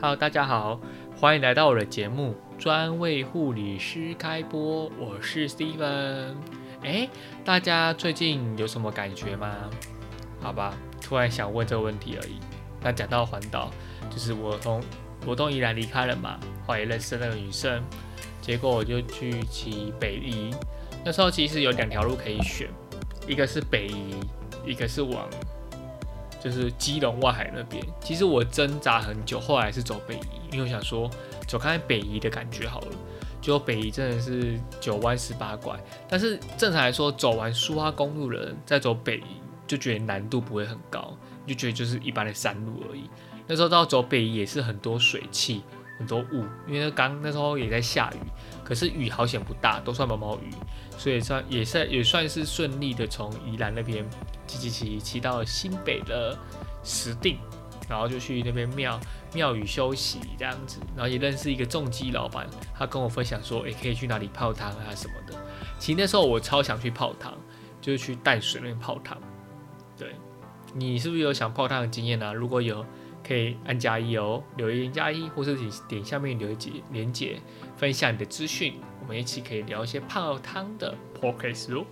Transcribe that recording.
Hello，大家好，欢迎来到我的节目，专为护理师开播。我是 Steven。哎，大家最近有什么感觉吗？好吧，突然想问这个问题而已。那讲到环岛，就是我从罗东宜兰离开了嘛，后来认识那个女生，结果我就去骑北宜。那时候其实有两条路可以选，一个是北宜，一个是往。就是基隆外海那边，其实我挣扎很久，后来是走北移，因为我想说走看看北移的感觉好了。就北移真的是九弯十八拐，但是正常来说，走完苏花公路的人再走北移，就觉得难度不会很高，就觉得就是一般的山路而已。那时候到走北移也是很多水汽，很多雾，因为刚那时候也在下雨，可是雨好险不大，都算毛毛雨，所以算也是也算是顺利的从宜兰那边。骑骑骑骑到新北的石定，然后就去那边庙庙宇休息这样子，然后也认识一个重机老板，他跟我分享说，诶，可以去哪里泡汤啊什么的。其实那时候我超想去泡汤，就是去淡水那边泡汤。对，你是不是有想泡汤的经验呢？如果有，可以按加一哦，留言加一，或是点点下面留言连接，分享你的资讯，我们一起可以聊一些泡汤的 p o c a s t 哦。